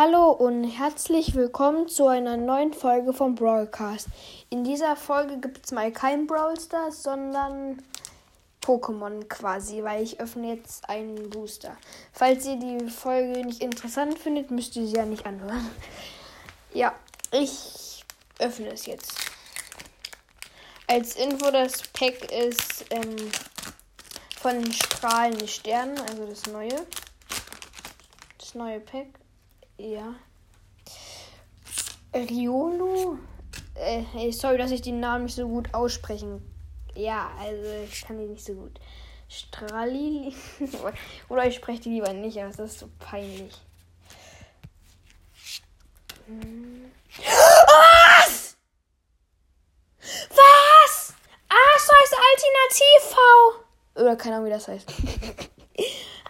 Hallo und herzlich willkommen zu einer neuen Folge vom Brawlcast. In dieser Folge gibt es mal kein Brawl Stars, sondern Pokémon quasi, weil ich öffne jetzt einen Booster. Falls ihr die Folge nicht interessant findet, müsst ihr sie ja nicht anhören. Ja, ich öffne es jetzt. Als Info, das Pack ist ähm, von strahlende Sternen, also das neue. Das neue Pack. Ja. Riolo. Äh, sorry, dass ich den Namen nicht so gut aussprechen. Ja, also ich kann die nicht so gut. Strali. Oder ich spreche die lieber nicht aus, das ist so peinlich. Was? Was? Ah, so heißt Alternativ V. Oder keine Ahnung, wie das heißt.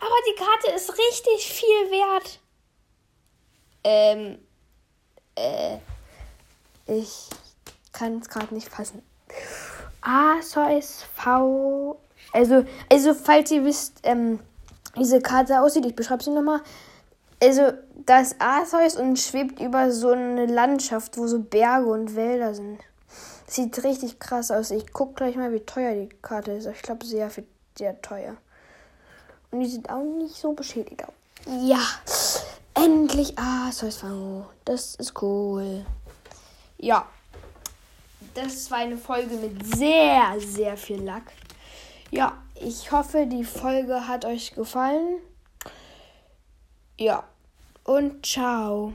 Aber die Karte ist richtig viel wert. Ähm, äh, ich kann es gerade nicht fassen. A, Zeus, V. Also, also, falls ihr wisst, ähm, wie diese Karte aussieht, ich beschreibe sie nochmal. Also, das Arceus und schwebt über so eine Landschaft, wo so Berge und Wälder sind. Sieht richtig krass aus. Ich gucke gleich mal, wie teuer die Karte ist. Ich glaube, sehr, sehr teuer. Und die sieht auch nicht so beschädigt. Ja. Endlich Ah, ASV. Das ist cool. Ja. Das war eine Folge mit sehr, sehr viel Lack. Ja, ich hoffe, die Folge hat euch gefallen. Ja. Und ciao.